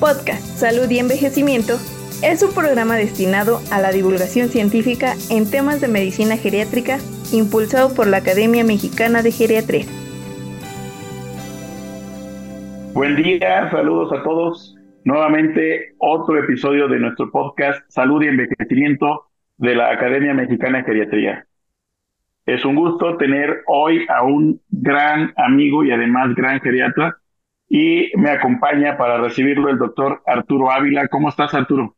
Podcast Salud y Envejecimiento es un programa destinado a la divulgación científica en temas de medicina geriátrica impulsado por la Academia Mexicana de Geriatría. Buen día, saludos a todos. Nuevamente otro episodio de nuestro podcast Salud y Envejecimiento de la Academia Mexicana de Geriatría. Es un gusto tener hoy a un gran amigo y además gran geriatra y me acompaña para recibirlo el doctor Arturo Ávila. ¿Cómo estás, Arturo?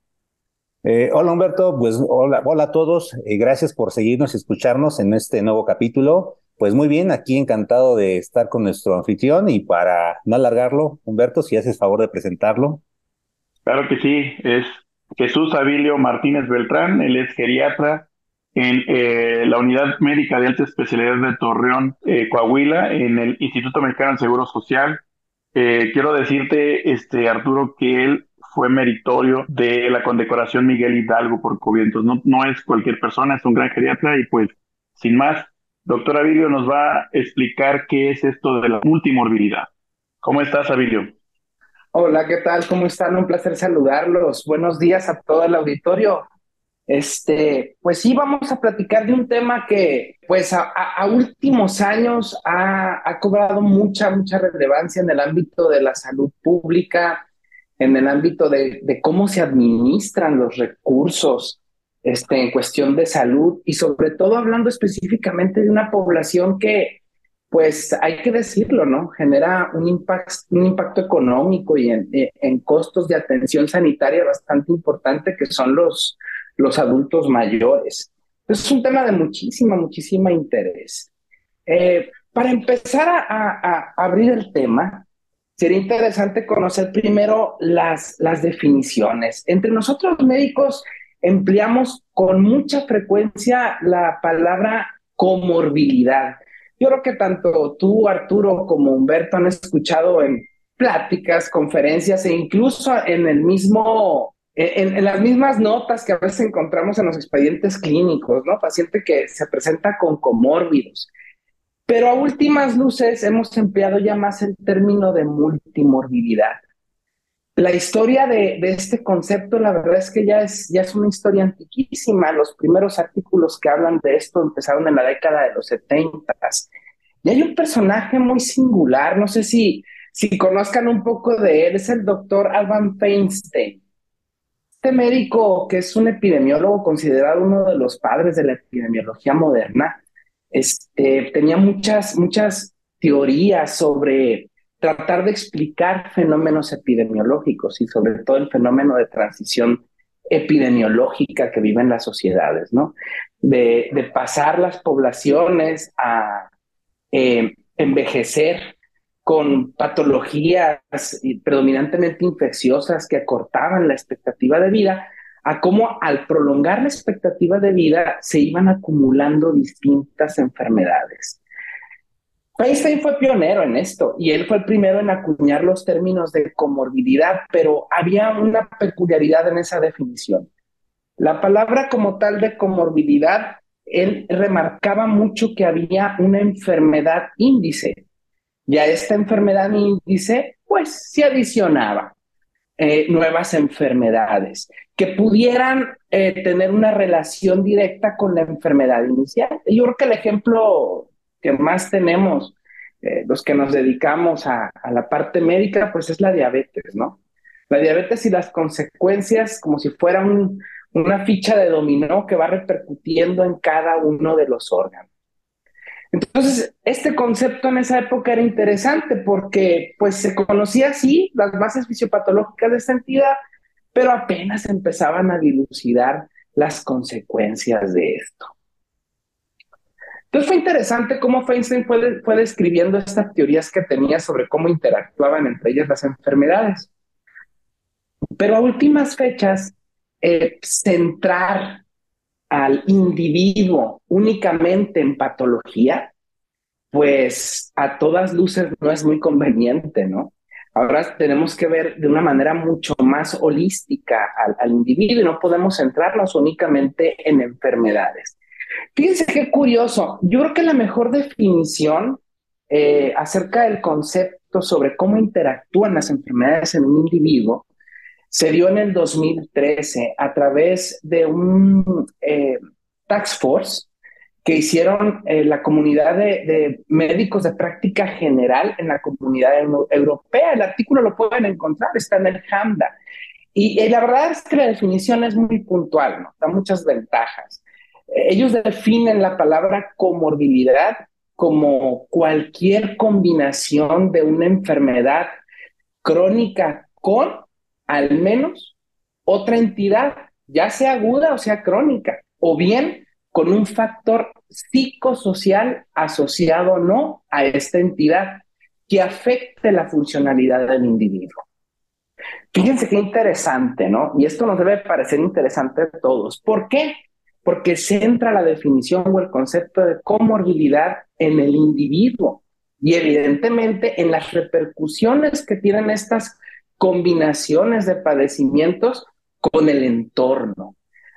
Eh, hola, Humberto. Pues hola, hola a todos. Eh, gracias por seguirnos y escucharnos en este nuevo capítulo. Pues muy bien, aquí encantado de estar con nuestro anfitrión y para no alargarlo, Humberto, si haces favor de presentarlo. Claro que sí, es Jesús Avilio Martínez Beltrán, él es geriatra en eh, la Unidad Médica de Alta Especialidad de Torreón, Coahuila, en el Instituto Mexicano del Seguro Social. Eh, quiero decirte, este, Arturo, que él fue meritorio de la condecoración Miguel Hidalgo por COVID. No, no es cualquier persona, es un gran geriatra y pues, sin más, doctor Avilio nos va a explicar qué es esto de la multimorbilidad. ¿Cómo estás, Avilio? Hola, ¿qué tal? ¿Cómo están? Un placer saludarlos. Buenos días a todo el auditorio. Este, pues sí, vamos a platicar de un tema que, pues, a, últimos años ha, ha, cobrado mucha, mucha relevancia en el ámbito de la salud pública, en el ámbito de, de cómo se administran los recursos este, en cuestión de salud y sobre todo hablando específicamente de una población que, pues, hay que decirlo, ¿no? Genera un, un impacto económico y en, en costos de atención sanitaria bastante importante que son los los adultos mayores. Es un tema de muchísima, muchísima interés. Eh, para empezar a, abrir el tema, sería interesante conocer primero las, las definiciones. Entre nosotros médicos empleamos con mucha frecuencia la palabra comorbilidad. Yo creo que tanto tú, Arturo, como Humberto han escuchado en pláticas, conferencias e incluso en el mismo en, las mismas notas que a veces encontramos en los expedientes clínicos, ¿no? Paciente que se presenta con comórbidos. Pero a últimas luces hemos empleado ya más el término de multimorbilidad. La historia de, de, este concepto, la verdad es que ya es, ya es una historia antiquísima. Los primeros artículos que hablan de esto empezaron en la década de los 70. Y hay un personaje muy singular, no sé si, si conozcan un poco de él, es el doctor Alban Feinstein. Este médico, que es un epidemiólogo considerado uno de los padres de la epidemiología moderna, este, tenía muchas, muchas teorías sobre tratar de explicar fenómenos epidemiológicos y sobre todo el fenómeno de transición epidemiológica que viven las sociedades, ¿no? De, de pasar las poblaciones a eh, envejecer con patologías predominantemente infecciosas que acortaban la expectativa de vida, a cómo al prolongar la expectativa de vida se iban acumulando distintas enfermedades. Einstein fue pionero en esto y él fue el primero en acuñar los términos de comorbilidad, pero había una peculiaridad en esa definición. La palabra como tal de comorbilidad, él remarcaba mucho que había una enfermedad índice, y a esta enfermedad índice, pues se adicionaba eh, nuevas enfermedades que pudieran eh, tener una relación directa con la enfermedad inicial. Yo creo que el ejemplo que más tenemos, eh, los que nos dedicamos a, la parte médica, pues es la diabetes, ¿no? La diabetes y las consecuencias como si fuera un, una ficha de dominó que va repercutiendo en cada uno de los órganos. Entonces, este concepto en esa época era interesante porque pues se conocía así las bases fisiopatológicas de esta entidad, pero apenas empezaban a dilucidar las consecuencias de esto. Entonces fue interesante cómo Feinstein fue, fue describiendo estas teorías que tenía sobre cómo interactuaban entre ellas las enfermedades. Pero a últimas fechas, eh, centrar al individuo únicamente en patología, pues a todas luces no es muy conveniente, ¿no? Ahora tenemos que ver de una manera mucho más holística al, individuo y no podemos centrarnos únicamente en enfermedades. Fíjense qué curioso. Yo creo que la mejor definición eh, acerca del concepto sobre cómo interactúan las enfermedades en un individuo se dio en el 2013 a través de un eh, tax force que hicieron eh, la comunidad de, médicos de práctica general en la comunidad europea. El artículo lo pueden encontrar, está en el HAMDA. Y, y la verdad es que la definición es muy puntual, ¿no? da muchas ventajas. Ellos definen la palabra comorbilidad como cualquier combinación de una enfermedad crónica con al menos otra entidad, ya sea aguda o sea crónica, o bien con un factor psicosocial asociado o no a esta entidad que afecte la funcionalidad del individuo. Fíjense qué interesante, ¿no? Y esto nos debe parecer interesante a todos. ¿Por qué? Porque centra la definición o el concepto de comorbilidad en el individuo y evidentemente en las repercusiones que tienen estas combinaciones de padecimientos con el entorno.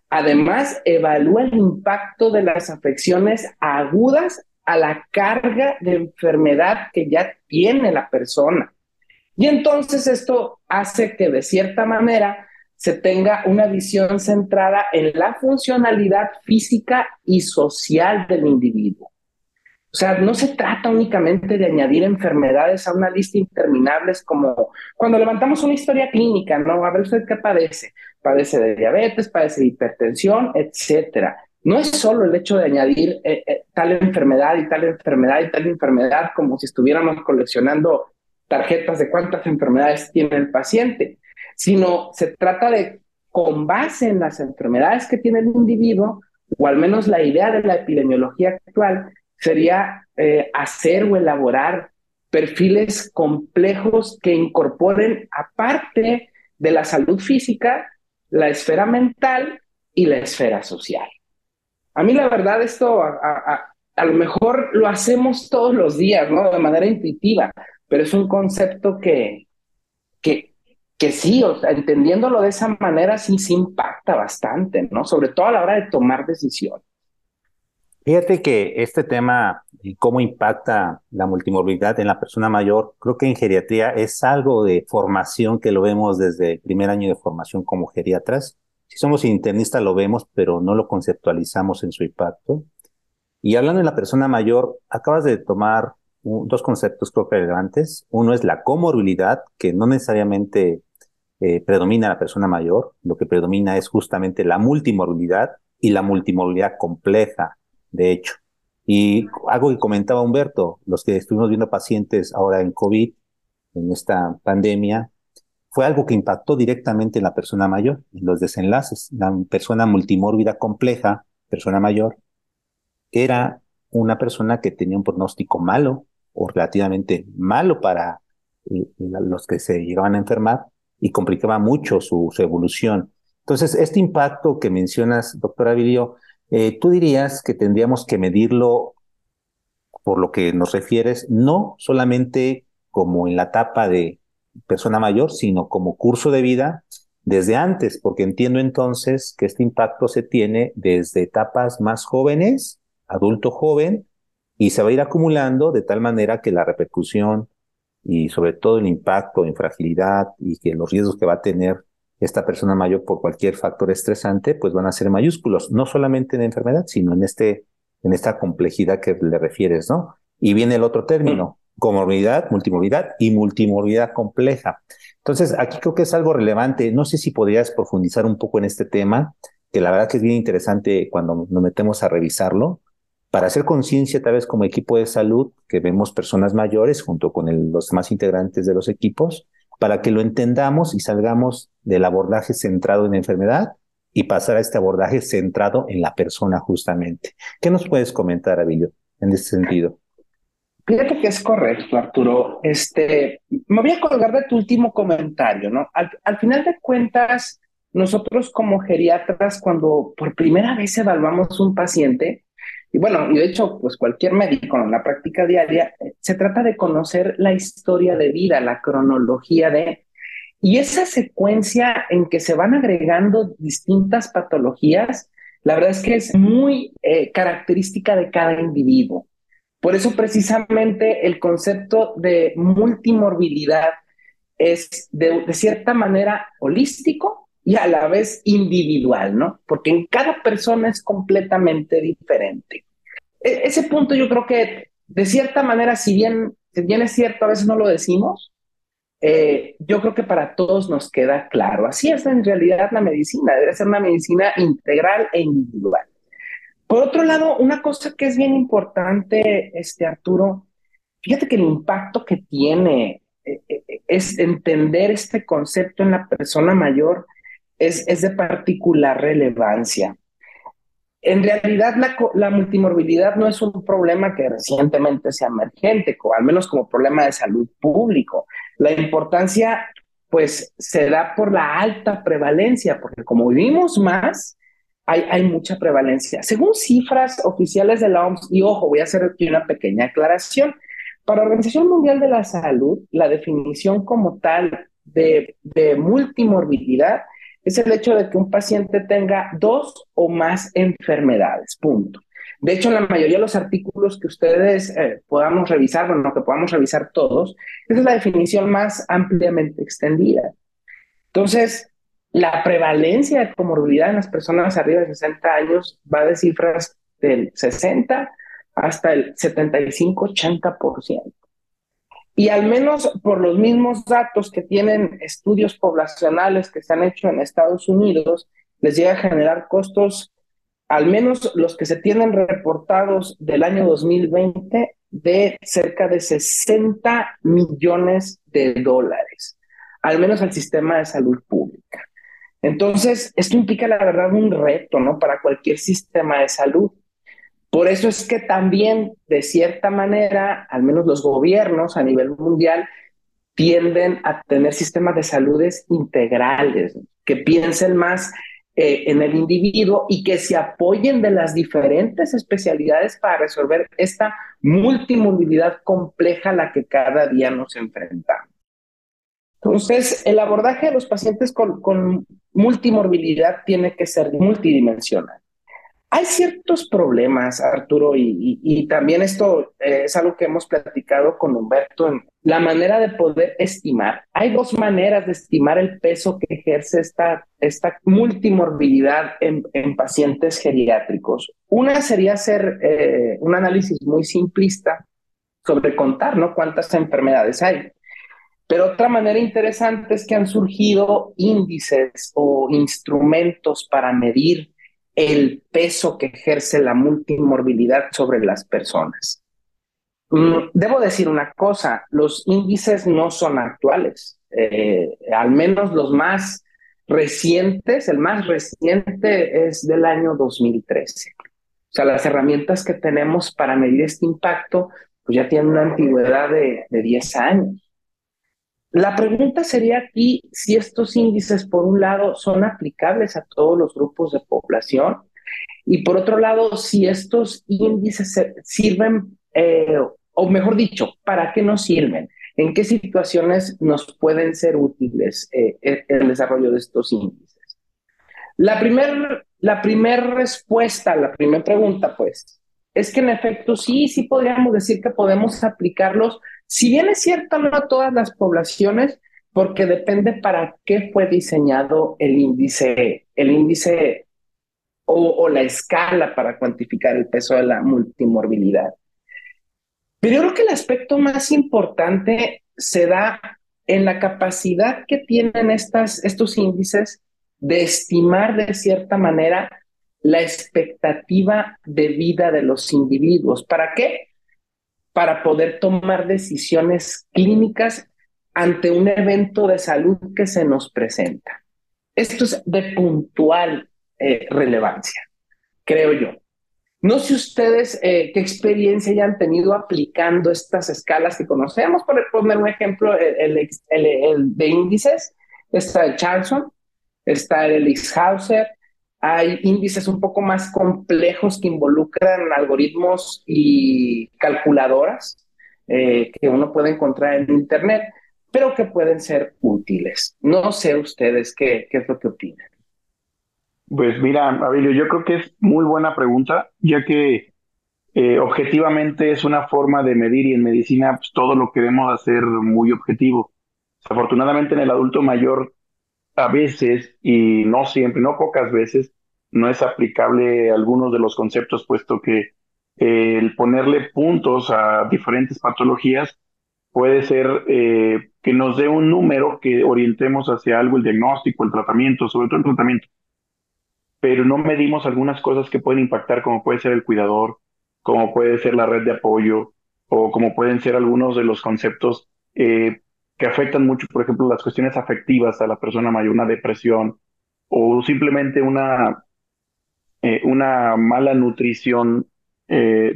Además, evalúa el impacto de las afecciones agudas a la carga de enfermedad que ya tiene la persona. Y entonces esto hace que de cierta manera se tenga una visión centrada en la funcionalidad física y social del individuo. O sea, no se trata únicamente de añadir enfermedades a una lista interminable como cuando levantamos una historia clínica, ¿no? A ver usted qué padece. Padece de diabetes, padece de hipertensión, etcétera. No es solo el hecho de añadir eh, eh, tal enfermedad y tal enfermedad y tal enfermedad como si estuviéramos coleccionando tarjetas de cuántas enfermedades tiene el paciente, sino se trata de, con base en las enfermedades que tiene el individuo, o al menos la idea de la epidemiología actual, sería eh, hacer o elaborar perfiles complejos que incorporen, aparte de la salud física, la esfera mental y la esfera social. A mí la verdad esto a, lo mejor lo hacemos todos los días, ¿no? De manera intuitiva, pero es un concepto que, que, que sí, o sea, entendiéndolo de esa manera sí, sí impacta bastante, ¿no? Sobre todo a la hora de tomar decisiones. Fíjate que este tema y cómo impacta la multimorbilidad en la persona mayor, creo que en geriatría es algo de formación que lo vemos desde el primer año de formación como geriatras. Si somos internistas lo vemos, pero no lo conceptualizamos en su impacto. Y hablando de la persona mayor, acabas de tomar dos conceptos creo que relevantes. Uno es la comorbilidad, que no necesariamente eh, predomina la persona mayor, lo que predomina es justamente la multimorbilidad y la multimorbilidad compleja de hecho. Y algo que comentaba Humberto, los que estuvimos viendo pacientes ahora en COVID, en esta pandemia, fue algo que impactó directamente en la persona mayor, en los desenlaces. La persona multimórbida compleja, persona mayor, era una persona que tenía un pronóstico malo o relativamente malo para eh, los que se llegaban a enfermar y complicaba mucho su, evolución. Entonces, este impacto que mencionas, doctora Vilio, eh, ¿Tú dirías que tendríamos que medirlo por lo que nos refieres, no solamente como en la etapa de persona mayor, sino como curso de vida desde antes, porque entiendo entonces que este impacto se tiene desde etapas más jóvenes, adulto joven, y se va a ir acumulando de tal manera que la repercusión y sobre todo el impacto en fragilidad y que los riesgos que va a tener esta persona mayor por cualquier factor estresante, pues van a ser mayúsculos, no solamente en enfermedad, sino en este, en esta complejidad que le refieres, ¿no? Y viene el otro término, comorbilidad, multimorbilidad y multimorbilidad compleja. Entonces, aquí creo que es algo relevante. No sé si podrías profundizar un poco en este tema, que la verdad que es bien interesante cuando nos metemos a revisarlo, para hacer conciencia tal vez como equipo de salud, que vemos personas mayores junto con los demás integrantes de los equipos, para que lo entendamos y salgamos del abordaje centrado en la enfermedad y pasar a este abordaje centrado en la persona justamente. ¿Qué nos puedes comentar, Avilio, en ese sentido? Fíjate que es correcto, Arturo. Este, me voy a colgar de tu último comentario, ¿no? Al, al final de cuentas, nosotros como geriatras, cuando por primera vez evaluamos un paciente, y bueno, y de hecho, pues cualquier médico en la práctica diaria, eh, se trata de conocer la historia de vida, la cronología de... Y esa secuencia en que se van agregando distintas patologías, la verdad es que es muy eh, característica de cada individuo. Por eso precisamente el concepto de multimorbilidad es de, de cierta manera holístico y a la vez individual, ¿no? Porque en cada persona es completamente diferente. E, ese punto yo creo que de cierta manera, si bien, si bien es cierto, a veces no lo decimos, eh, yo creo que para todos nos queda claro. Así es en realidad la medicina, debe ser una medicina integral e individual. Por otro lado, una cosa que es bien importante, este Arturo, fíjate que el impacto que tiene eh, eh, es entender este concepto en la persona mayor es, es de particular relevancia. En realidad, la, la, multimorbilidad no es un problema que recientemente sea emergente, al menos como problema de salud público. La importancia, pues, se da por la alta prevalencia, porque como vivimos más, hay, hay mucha prevalencia. Según cifras oficiales de la OMS, y ojo, voy a hacer aquí una pequeña aclaración. Para la Organización Mundial de la Salud, la definición como tal de, de multimorbilidad es el hecho de que un paciente tenga dos o más enfermedades, punto. De hecho, en la mayoría de los artículos que ustedes eh, podamos revisar, bueno, que podamos revisar todos, esa es la definición más ampliamente extendida. Entonces, la prevalencia de comorbilidad en las personas arriba de 60 años va de cifras del 60 hasta el 75-80%. Y al menos por los mismos datos que tienen estudios poblacionales que se han hecho en Estados Unidos, les llega a generar costos, al menos los que se tienen reportados del año 2020, de cerca de 60 millones de dólares, al menos al sistema de salud pública. Entonces, esto implica la verdad un reto, ¿no? Para cualquier sistema de salud. Por eso es que también, de cierta manera, al menos los gobiernos a nivel mundial tienden a tener sistemas de saludes integrales, que piensen más eh, en el individuo y que se apoyen de las diferentes especialidades para resolver esta multimorbilidad compleja a la que cada día nos enfrentamos. Entonces, el abordaje de los pacientes con multimorbilidad tiene que ser multidimensional. Hay ciertos problemas, Arturo, y, también esto eh, es algo que hemos platicado con Humberto, en la manera de poder estimar. Hay dos maneras de estimar el peso que ejerce esta, esta multimorbilidad en, pacientes geriátricos. Una sería hacer eh, un análisis muy simplista sobre contar, ¿no? Cuántas enfermedades hay. Pero otra manera interesante es que han surgido índices o instrumentos para medir el peso que ejerce la multimorbilidad sobre las personas. Mm, debo decir una cosa, los índices no son actuales, eh, al menos los más recientes, el más reciente es del año 2013. O sea, las herramientas que tenemos para medir este impacto pues ya tienen una antigüedad de, de 10 años. La pregunta sería aquí si estos índices, por un lado, son aplicables a todos los grupos de población y por otro lado, si estos índices sirven, eh, o mejor dicho, ¿para qué nos sirven? ¿En qué situaciones nos pueden ser útiles eh, el desarrollo de estos índices? La primera la primer respuesta, la primera pregunta, pues, es que en efecto sí, sí podríamos decir que podemos aplicarlos si bien es cierto, no todas las poblaciones, porque depende para qué fue diseñado el índice, el índice o, la escala para cuantificar el peso de la multimorbilidad. Pero yo creo que el aspecto más importante se da en la capacidad que tienen estas, estos índices de estimar de cierta manera la expectativa de vida de los individuos. ¿Para qué? Para poder tomar decisiones clínicas ante un evento de salud que se nos presenta. Esto es de puntual eh, relevancia, creo yo. No sé ustedes eh, qué experiencia hayan tenido aplicando estas escalas que conocemos. Por poner un ejemplo, el, de índices, está el Charlson, está el Elixhauser, hay índices un poco más complejos que involucran algoritmos y calculadoras eh, que uno puede encontrar en Internet, pero que pueden ser útiles. No sé ustedes qué, es lo que opinan. Pues mira, Abilio, yo creo que es muy buena pregunta, ya que eh, objetivamente es una forma de medir y en medicina pues, todo lo queremos hacer muy objetivo. Desafortunadamente en el adulto mayor a veces, y no siempre, no pocas veces, no es aplicable algunos de los conceptos, puesto que eh, el ponerle puntos a diferentes patologías puede ser eh, que nos dé un número que orientemos hacia algo, el diagnóstico, el tratamiento, sobre todo el tratamiento. Pero no medimos algunas cosas que pueden impactar, como puede ser el cuidador, como puede ser la red de apoyo, o como pueden ser algunos de los conceptos eh, que afectan mucho, por ejemplo, las cuestiones afectivas a la persona mayor, una depresión, o simplemente una, eh, una mala nutrición.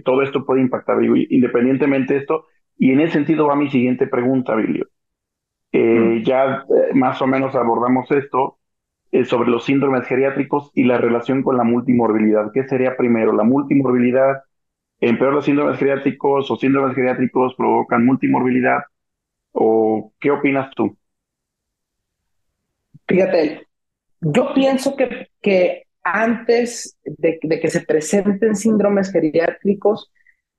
todo esto puede impactar, independientemente de esto, y en ese sentido va mi siguiente pregunta, Bilio. Eh, ya eh, más o menos abordamos esto eh, sobre los síndromes geriátricos y la relación con la multimorbilidad. ¿Qué sería primero? ¿La multimorbilidad empeora los síndromes geriátricos o síndromes geriátricos provocan multimorbilidad? ¿O qué opinas tú? Fíjate, yo pienso que, que antes de, que se presenten síndromes geriátricos,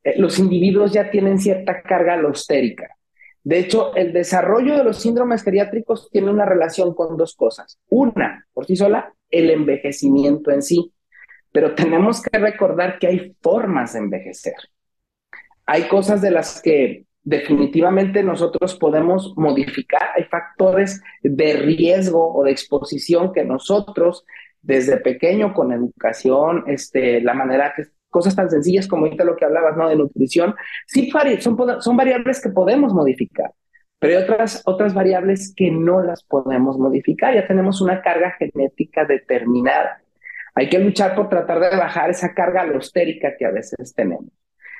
eh, los individuos ya tienen cierta carga alostérica. De hecho, el desarrollo de los síndromes geriátricos tiene una relación con dos cosas. Una, por sí sola, el envejecimiento en sí. Pero tenemos que recordar que hay formas de envejecer. Hay cosas de las que definitivamente nosotros podemos modificar. Hay factores de riesgo o de exposición que nosotros desde pequeño con educación, este, la manera que cosas tan sencillas como ahorita lo que hablabas, ¿no? De nutrición, sí son, son variables que podemos modificar, pero hay otras, otras variables que no las podemos modificar. Ya tenemos una carga genética determinada. Hay que luchar por tratar de bajar esa carga alostérica que a veces tenemos.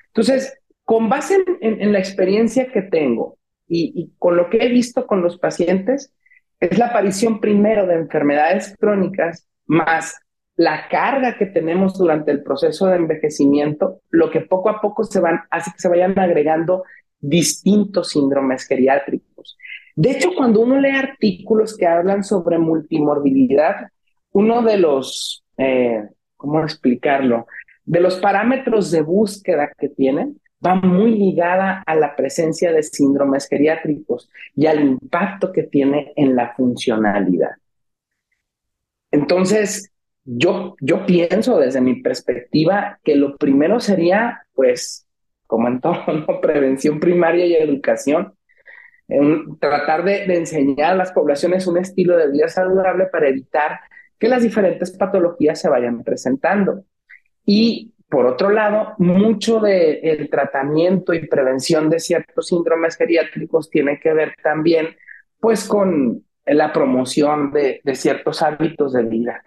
Entonces, con base en, la experiencia que tengo y, y con lo que he visto con los pacientes, es la aparición primero de enfermedades crónicas más la carga que tenemos durante el proceso de envejecimiento, lo que poco a poco se van, hace que se vayan agregando distintos síndromes geriátricos. De hecho, cuando uno lee artículos que hablan sobre multimorbilidad, uno de los, eh, ¿cómo explicarlo? De los parámetros de búsqueda que tienen va muy ligada a la presencia de síndromes geriátricos y al impacto que tiene en la funcionalidad. Entonces, yo, yo pienso desde mi perspectiva que lo primero sería, pues, como en todo, prevención primaria y educación, tratar de, enseñar a las poblaciones un estilo de vida saludable para evitar que las diferentes patologías se vayan presentando. Y por otro lado, mucho del tratamiento y prevención de ciertos síndromes geriátricos tiene que ver también, pues, con la promoción de, ciertos hábitos de vida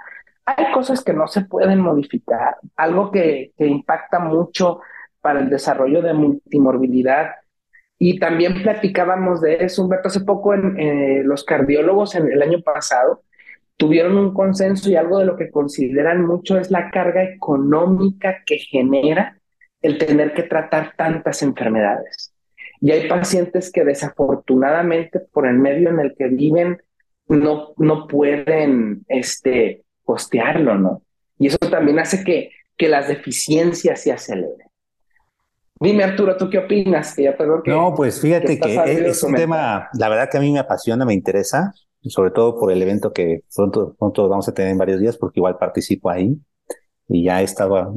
hay cosas que no se pueden modificar. Algo que, impacta mucho para el desarrollo de multimorbilidad. Y también platicábamos de eso, Humberto, hace poco en, eh, los cardiólogos en el año pasado tuvieron un consenso y algo de lo que consideran mucho es la carga económica que genera el tener que tratar tantas enfermedades. Y hay pacientes que desafortunadamente por el medio en el que viven no, no pueden este, costearlo, ¿no? Y eso también hace que, que las deficiencias se aceleren. Dime, Arturo, ¿tú qué opinas? Que ya no, pues fíjate que, es un tema, la verdad que a mí me apasiona, me interesa, sobre todo por el evento que pronto, pronto vamos a tener en varios días, porque igual participo ahí y ya he estado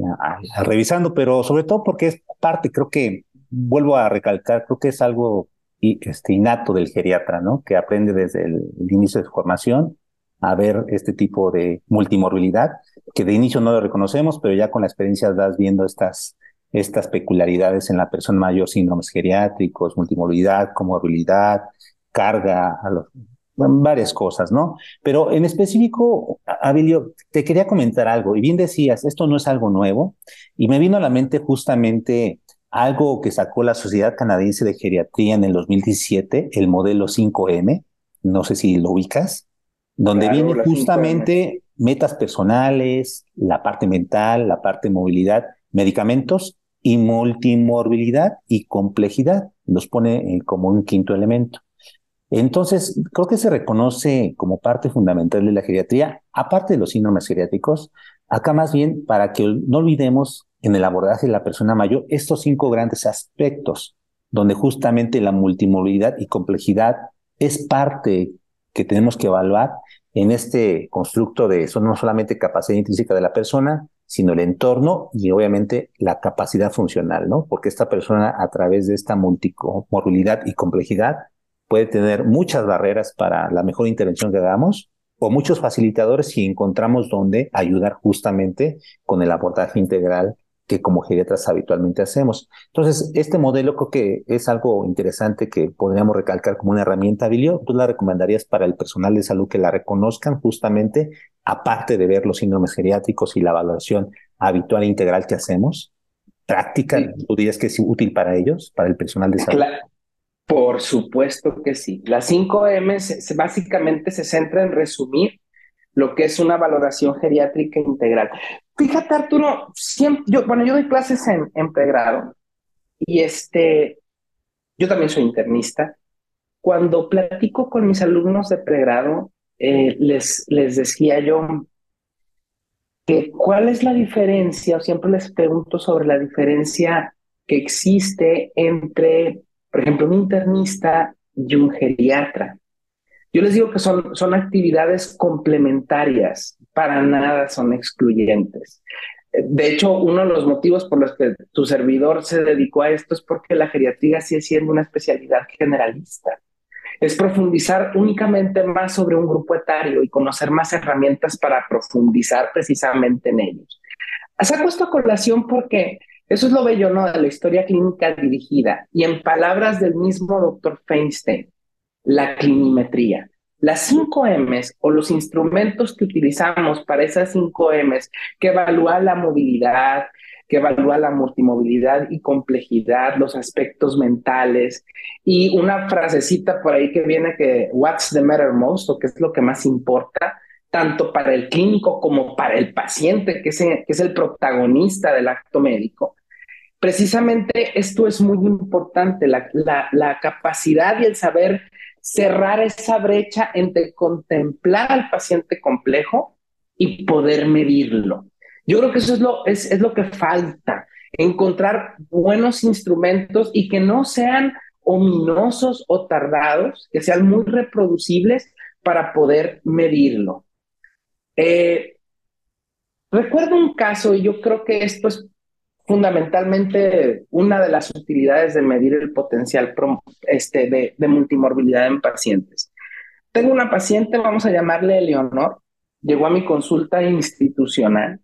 revisando, pero sobre todo porque es parte, creo que, vuelvo a recalcar, creo que es algo este, innato del geriatra, ¿no? Que aprende desde el inicio de su formación a ver este tipo de multimorbilidad, que de inicio no lo reconocemos, pero ya con la experiencia vas viendo estas, estas peculiaridades en la persona mayor, síndromes geriátricos, multimorbilidad, comorbilidad, carga, varias cosas, ¿no? Pero en específico, Abilio, te quería comentar algo, y bien decías, esto no es algo nuevo, y me vino a la mente justamente algo que sacó la Sociedad Canadiense de Geriatría en el 2017, el modelo 5M, no sé si lo ubicas donde vienen justamente metas personales, la parte mental, la parte de movilidad, medicamentos y multimorbilidad y complejidad. Los pone eh, como un quinto elemento. Entonces, creo que se reconoce como parte fundamental de la geriatría, aparte de los síndromes geriátricos, acá más bien para que no olvidemos en el abordaje de la persona mayor estos cinco grandes aspectos, donde justamente la multimorbilidad y complejidad es parte que tenemos que evaluar en este constructo de eso, no solamente capacidad intrínseca de la persona, sino el entorno y obviamente la capacidad funcional, ¿no? Porque esta persona a través de esta multimorbilidad y complejidad puede tener muchas barreras para la mejor intervención que hagamos o muchos facilitadores si encontramos dónde ayudar justamente con el abordaje integral que como geriatras habitualmente hacemos. Entonces, este modelo creo que es algo interesante que podríamos recalcar como una herramienta, Bilio. ¿Tú la recomendarías para el personal de salud que la reconozcan justamente, aparte de ver los síndromes geriátricos y la evaluación habitual e integral que hacemos? ¿Práctica? ¿Tú dirías que es útil para ellos, para el personal de salud? Por supuesto que sí. Las 5 M básicamente se centra en resumir lo que es una valoración geriátrica integral. Fíjate, Arturo, siempre, yo, bueno, yo doy clases en, en pregrado y este, yo también soy internista. Cuando platico con mis alumnos de pregrado, eh, les, les decía yo que cuál es la diferencia, o siempre les pregunto sobre la diferencia que existe entre, por ejemplo, un internista y un geriatra. Yo les digo que son, son actividades complementarias, para nada son excluyentes. De hecho, uno de los motivos por los que tu servidor se dedicó a esto es porque la geriatría sigue siendo una especialidad generalista. Es profundizar únicamente más sobre un grupo etario y conocer más herramientas para profundizar precisamente en ellos. Saco esto a colación porque eso es lo bello ¿no? de la historia clínica dirigida. Y en palabras del mismo doctor Feinstein, la clinimetría. Las 5 M's o los instrumentos que utilizamos para esas 5 M's, que evalúa la movilidad, que evalúa la multimovilidad y complejidad, los aspectos mentales, y una frasecita por ahí que viene que what's the matter most o qué es lo que más importa, tanto para el clínico como para el paciente, que es, que es el protagonista del acto médico. Precisamente esto es muy importante, la, la, capacidad y el saber cerrar esa brecha entre contemplar al paciente complejo y poder medirlo. Yo creo que eso es lo, es, es lo que falta, encontrar buenos instrumentos y que no sean ominosos o tardados, que sean muy reproducibles para poder medirlo. Eh, recuerdo un caso, y yo creo que esto es fundamentalmente una de las utilidades de medir el potencial este, de, multimorbilidad en pacientes. Tengo una paciente, vamos a llamarle Leonor, llegó a mi consulta institucional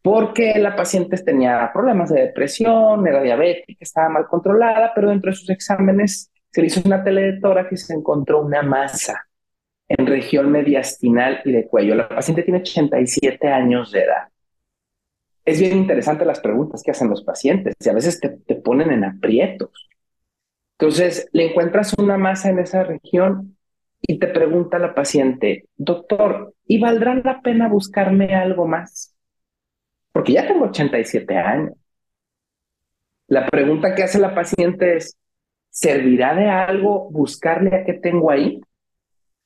porque la paciente tenía problemas de depresión, era diabética, estaba mal controlada, pero dentro de sus exámenes se hizo una teletórax y se encontró una masa en región mediastinal y de cuello. La paciente tiene 87 años de edad es bien interesante las preguntas que hacen los pacientes y a veces te, te ponen en aprietos. Entonces, le encuentras una masa en esa región y te pregunta la paciente, doctor, ¿y valdrá la pena buscarme algo más? Porque ya tengo 87 años. La pregunta que hace la paciente es, ¿servirá de algo buscarle a qué tengo ahí?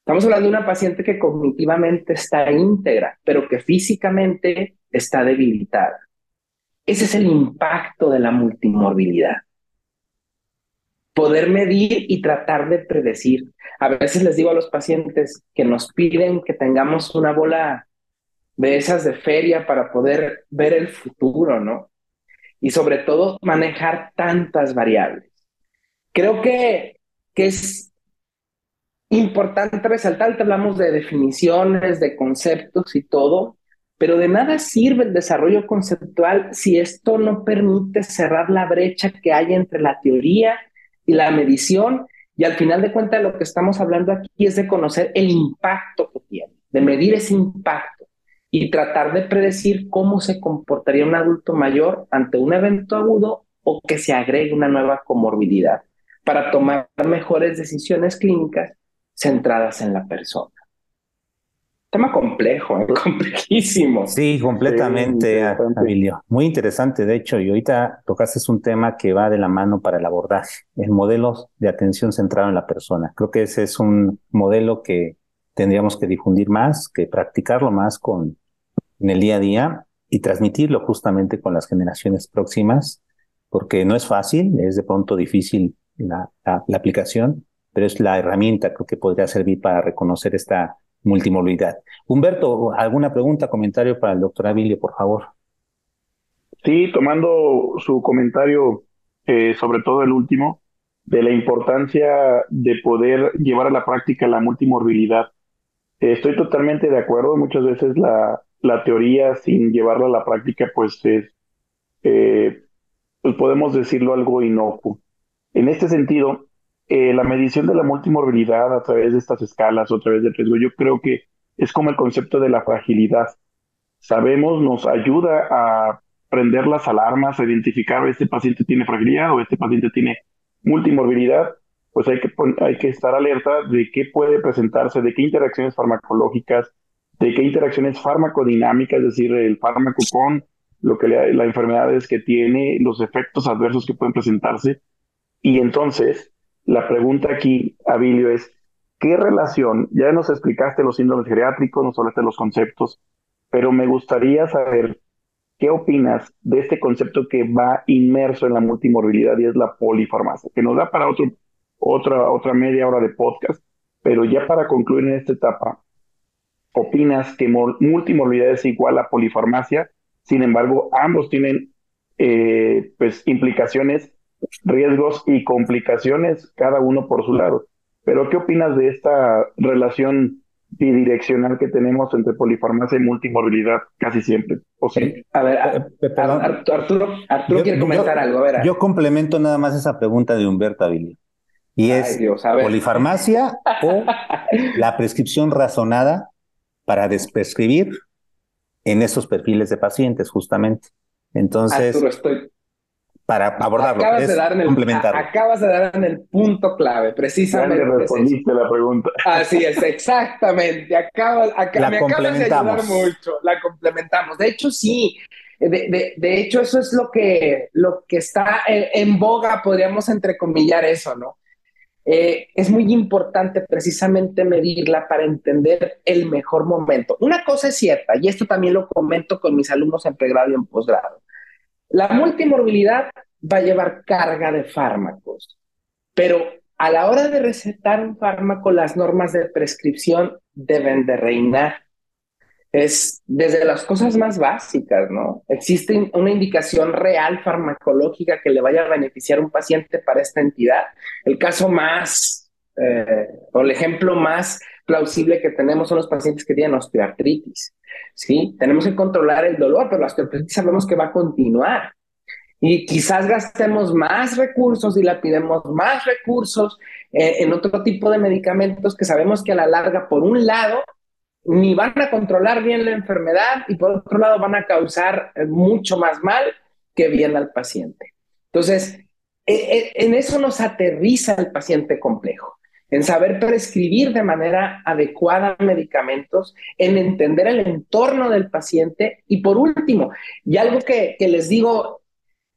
Estamos hablando de una paciente que cognitivamente está íntegra, pero que físicamente está debilitada. Ese es el impacto de la multimorbilidad. Poder medir y tratar de predecir. A veces les digo a los pacientes que nos piden que tengamos una bola de esas de feria para poder ver el futuro, ¿no? Y sobre todo manejar tantas variables. Creo que, que es importante resaltar, que hablamos de definiciones, de conceptos y todo, pero de nada sirve el desarrollo conceptual si esto no permite cerrar la brecha que hay entre la teoría y la medición. Y al final de cuentas lo que estamos hablando aquí es de conocer el impacto que tiene, de medir ese impacto y tratar de predecir cómo se comportaría un adulto mayor ante un evento agudo o que se agregue una nueva comorbilidad para tomar mejores decisiones clínicas centradas en la persona tema complejo, ¿eh? complejísimo. Sí, completamente, Emilio. Muy interesante, de hecho, y ahorita tocaste un tema que va de la mano para el abordaje, el modelo de atención centrado en la persona. Creo que ese es un modelo que tendríamos que difundir más, que practicarlo más con en el día a día y transmitirlo justamente con las generaciones próximas, porque no es fácil, es de pronto difícil la, la aplicación, pero es la herramienta creo que podría servir para reconocer esta multimorbilidad. Humberto, ¿alguna pregunta, comentario para el doctor Avilio, por favor? Sí, tomando su comentario, eh, sobre todo el último, de la importancia de poder llevar a la práctica la multimorbilidad. estoy totalmente de acuerdo, muchas veces la, la teoría sin llevarla a la práctica, pues es, eh, pues podemos decirlo algo inocuo. En este sentido, eh, la medición de la multimorbilidad a través de estas escalas o a través del riesgo, yo creo que es como el concepto de la fragilidad. Sabemos, nos ayuda a prender las alarmas, a identificar este paciente tiene fragilidad o este paciente tiene multimorbilidad, pues hay que, hay que estar alerta de qué puede presentarse, de qué interacciones farmacológicas, de qué interacciones farmacodinámicas, es decir, el fármaco con lo que la enfermedad es que tiene, los efectos adversos que pueden presentarse. Y entonces, la pregunta aquí, Abilio, es, ¿qué relación? Ya nos explicaste los síndromes geriátricos, nos hablaste de los conceptos, pero me gustaría saber qué opinas de este concepto que va inmerso en la multimorbilidad y es la polifarmacia, que nos da para otro, otra, otra media hora de podcast, pero ya para concluir en esta etapa, opinas que multimorbilidad es igual a polifarmacia, sin embargo, ambos tienen eh, pues implicaciones, riesgos y complicaciones, cada uno por su lado. Pero, ¿qué opinas de esta relación bidireccional que tenemos entre polifarmacia y multimorbilidad casi siempre? ¿O A ver, eh, Arturo, Arturo quiere comentar algo. A ver, yo complemento nada más esa pregunta de Humberto Avilio. Y es polifarmacia o la prescripción razonada para desprescribir en esos perfiles de pacientes, justamente. Entonces, para abordarlo, acabas de dar en el, acabas de dar en el punto clave, precisamente. Ya respondiste la pregunta. Así es, exactamente. Acabas, me acabas de ayudar mucho. La complementamos. De hecho, sí. De, de, hecho, eso es lo que, lo que está en boga, podríamos entrecomillar eso, ¿no? Eh, es muy importante precisamente medirla para entender el mejor momento. Una cosa es cierta, y esto también lo comento con mis alumnos en pregrado y en posgrado. La multimorbilidad va a llevar carga de fármacos, pero a la hora de recetar un fármaco, las normas de prescripción deben de reinar es desde las cosas más básicas, ¿no? Existe una indicación real farmacológica que le vaya a beneficiar a un paciente para esta entidad. El caso más, eh, o el ejemplo más plausible que tenemos son los pacientes que tienen osteoartritis, ¿sí? Tenemos que controlar el dolor, pero la osteoartritis sabemos que va a continuar. Y quizás gastemos más recursos y la pidemos más recursos eh, en otro tipo de medicamentos que sabemos que a la larga, por un lado, ni van a controlar bien la enfermedad y por otro lado van a causar eh, mucho más mal que bien al paciente. Entonces, e, e, en eso nos aterriza el paciente complejo, en saber prescribir de manera adecuada medicamentos, en entender el entorno del paciente y por último, y algo que, les digo,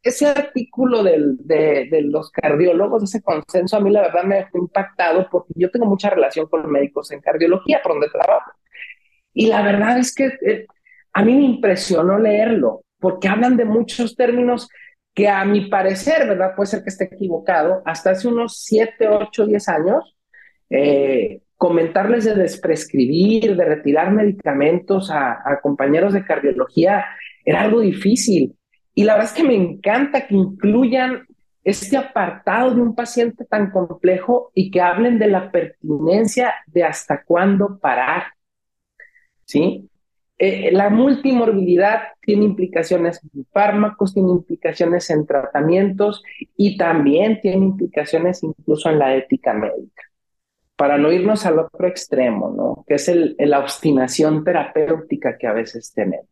ese artículo de, de, los cardiólogos, ese consenso, a mí la verdad me ha impactado porque yo tengo mucha relación con médicos en cardiología, por donde trabajo. Y la verdad es que eh, a mí me impresionó leerlo, porque hablan de muchos términos que a mi parecer, ¿verdad? Puede ser que esté equivocado, hasta hace unos 7, 8, 10 años, eh, comentarles de desprescribir, de retirar medicamentos a, compañeros de cardiología era algo difícil. Y la verdad es que me encanta que incluyan este apartado de un paciente tan complejo y que hablen de la pertinencia de hasta cuándo parar. ¿sí? Eh, la multimorbilidad tiene implicaciones en fármacos, tiene implicaciones en tratamientos y también tiene implicaciones incluso en la ética médica. Para no irnos al otro extremo, ¿no? Que es el, la obstinación terapéutica que a veces tenemos.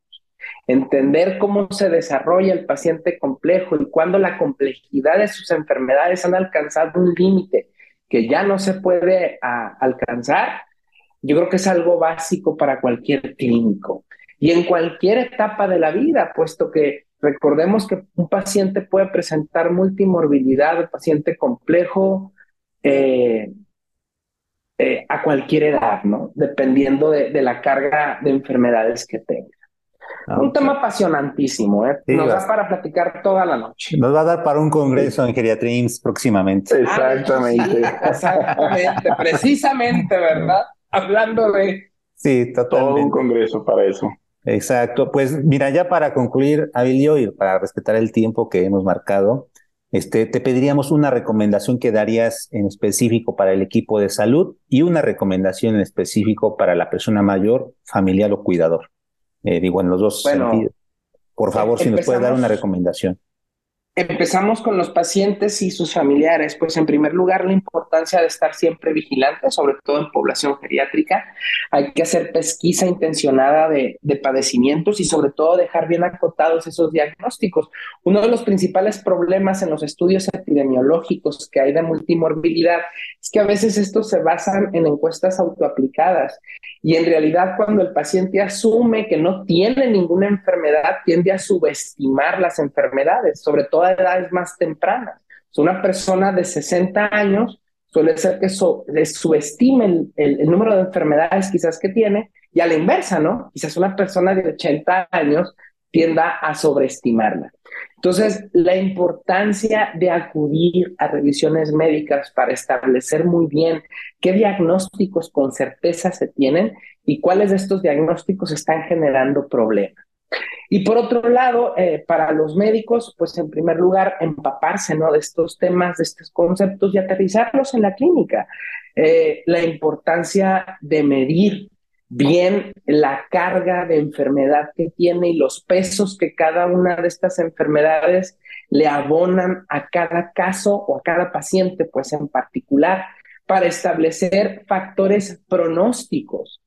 Entender cómo se desarrolla el paciente complejo y cuando la complejidad de sus enfermedades han alcanzado un límite que ya no se puede alcanzar, yo creo que es algo básico para cualquier clínico y en cualquier etapa de la vida, puesto que recordemos que un paciente puede presentar multimorbilidad, un paciente complejo, eh, eh, a cualquier edad, ¿no? Dependiendo de, la carga de enfermedades que tenga. Ah, un tema apasionantísimo, ¿eh? Nos da para platicar toda la noche. Nos va a dar para un congreso en Geriatrims próximamente. Exactamente. exactamente, precisamente, ¿verdad? Hablando de... Sí, totalmente. Todo un congreso para eso. Exacto. Pues mira, ya para concluir, Abilio, y para respetar el tiempo que hemos marcado, este, te pediríamos una recomendación que darías en específico para el equipo de salud y una recomendación en específico para la persona mayor, familiar o cuidador. Eh, digo, en los dos sentidos. Por favor, si nos puede dar una recomendación. Empezamos con los pacientes y sus familiares. Pues en primer lugar, la importancia de estar siempre vigilantes, sobre todo en población geriátrica. Hay que hacer pesquisa intencionada de, de, padecimientos y sobre todo dejar bien acotados esos diagnósticos. Uno de los principales problemas en los estudios epidemiológicos que hay de multimorbilidad es que a veces estos se basan en encuestas autoaplicadas y en realidad cuando el paciente asume que no tiene ninguna enfermedad, tiende a subestimar las enfermedades, sobre todo a edades más tempranas. una persona de 60 años suele ser que subestime el, número de enfermedades quizás que tiene y a la inversa, ¿no? Quizás una persona de 80 años tienda a sobreestimarla. Entonces, la importancia de acudir a revisiones médicas para establecer muy bien qué diagnósticos con certeza se tienen y cuáles de estos diagnósticos están generando problemas. Y por otro lado, eh, para los médicos, pues en primer lugar, empaparse ¿no? de estos temas, de estos conceptos y aterrizarlos en la clínica. Eh, la importancia de medir bien la carga de enfermedad que tiene y los pesos que cada una de estas enfermedades le abonan a cada caso o a cada paciente, pues en particular, para establecer factores pronósticos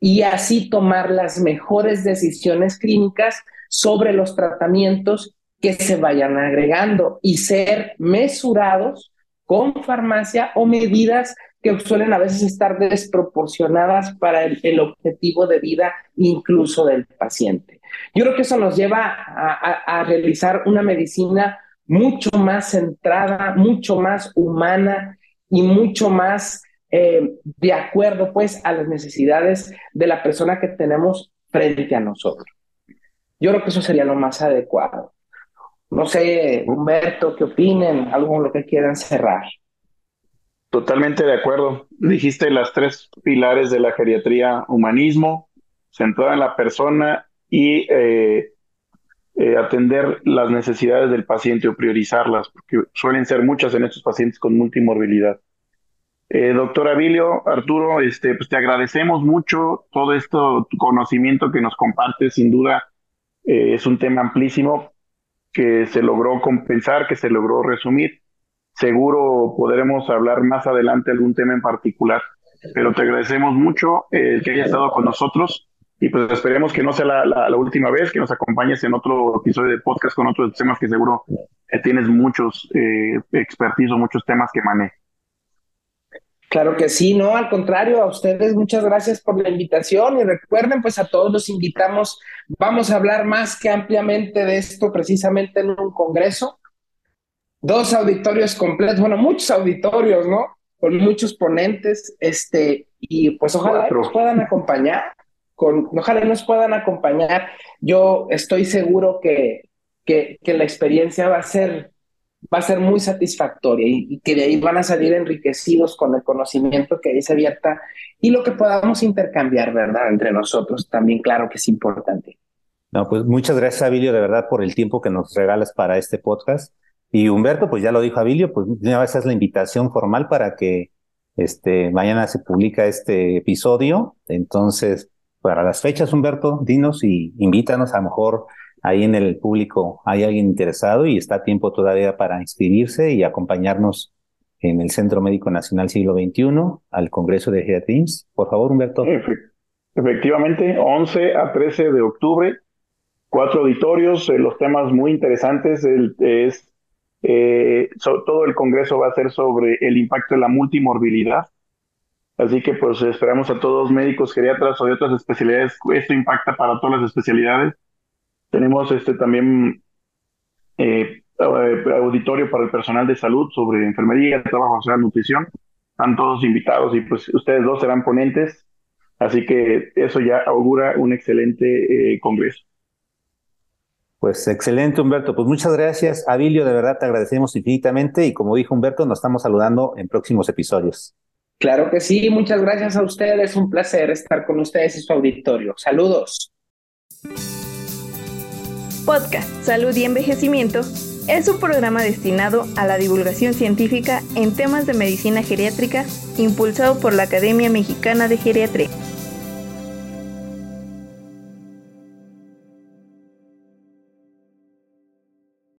y así tomar las mejores decisiones clínicas sobre los tratamientos que se vayan agregando y ser mesurados con farmacia o medidas que suelen a veces estar desproporcionadas para el, objetivo de vida incluso del paciente. Yo creo que eso nos lleva a realizar una medicina mucho más centrada, mucho más humana y mucho más eh, de acuerdo pues a las necesidades de la persona que tenemos frente a nosotros. Yo creo que eso sería lo más adecuado. No sé, Humberto, ¿qué opinen? Algo con lo que quieran cerrar. Totalmente de acuerdo. Dijiste las tres pilares de la geriatría, humanismo, centrada en la persona y eh, eh, atender las necesidades del paciente o priorizarlas, porque suelen ser muchas en estos pacientes con multimorbilidad. Eh, doctor Avilio, Arturo, este, pues te agradecemos mucho todo esto, tu conocimiento que nos compartes, sin duda eh, es un tema amplísimo que se logró compensar, que se logró resumir. Seguro podremos hablar más adelante algún tema en particular, pero te agradecemos mucho eh, que hayas estado con nosotros y pues esperemos que no sea la, la, última vez que nos acompañes en otro episodio de podcast con otros temas que seguro tienes muchos expertise o muchos temas que manejas. Claro que sí, no, al contrario, a ustedes muchas gracias por la invitación y recuerden, pues a todos los invitamos, vamos a hablar más que ampliamente de esto precisamente en un congreso. Dos auditorios completos, bueno, muchos auditorios, ¿no? Con muchos ponentes, este, y pues ojalá nos puedan acompañar, con, ojalá nos puedan acompañar. Yo estoy seguro que, que, que la experiencia va a ser va a ser muy satisfactoria y, que de ahí van a salir enriquecidos con el conocimiento que ahí se abierta y lo que podamos intercambiar, ¿verdad? Entre nosotros también, claro que es importante. No, pues muchas gracias, Abilio, de verdad, por el tiempo que nos regalas para este podcast. Y Humberto, pues ya lo dijo Abilio, pues ya esa es la invitación formal para que este, mañana se publica este episodio. Entonces, para las fechas, Humberto, dinos y invítanos a lo mejor ahí en el público hay alguien interesado y está a tiempo todavía para inscribirse y acompañarnos en el Centro Médico Nacional Siglo XXI al Congreso de Geriatrims. Por favor, Humberto. Efectivamente, 11 a 13 de octubre, cuatro auditorios, eh, los temas muy interesantes el, es eh, todo el congreso va a ser sobre el impacto de la multimorbilidad. Así que pues esperamos a todos médicos, geriatras o de otras especialidades. Esto impacta para todas las especialidades tenemos este también eh, auditorio para el personal de salud sobre enfermería, trabajo social, nutrición. Están todos invitados y pues ustedes dos serán ponentes. Así que eso ya augura un excelente eh, congreso. Pues excelente, Humberto. Pues muchas gracias. Avilio, de verdad te agradecemos infinitamente y como dijo Humberto, nos estamos saludando en próximos episodios. Claro que sí, muchas gracias a ustedes. Un placer estar con ustedes y su auditorio. Saludos. Podcast Salud y Envejecimiento es un programa destinado a la divulgación científica en temas de medicina geriátrica impulsado por la Academia Mexicana de Geriatría.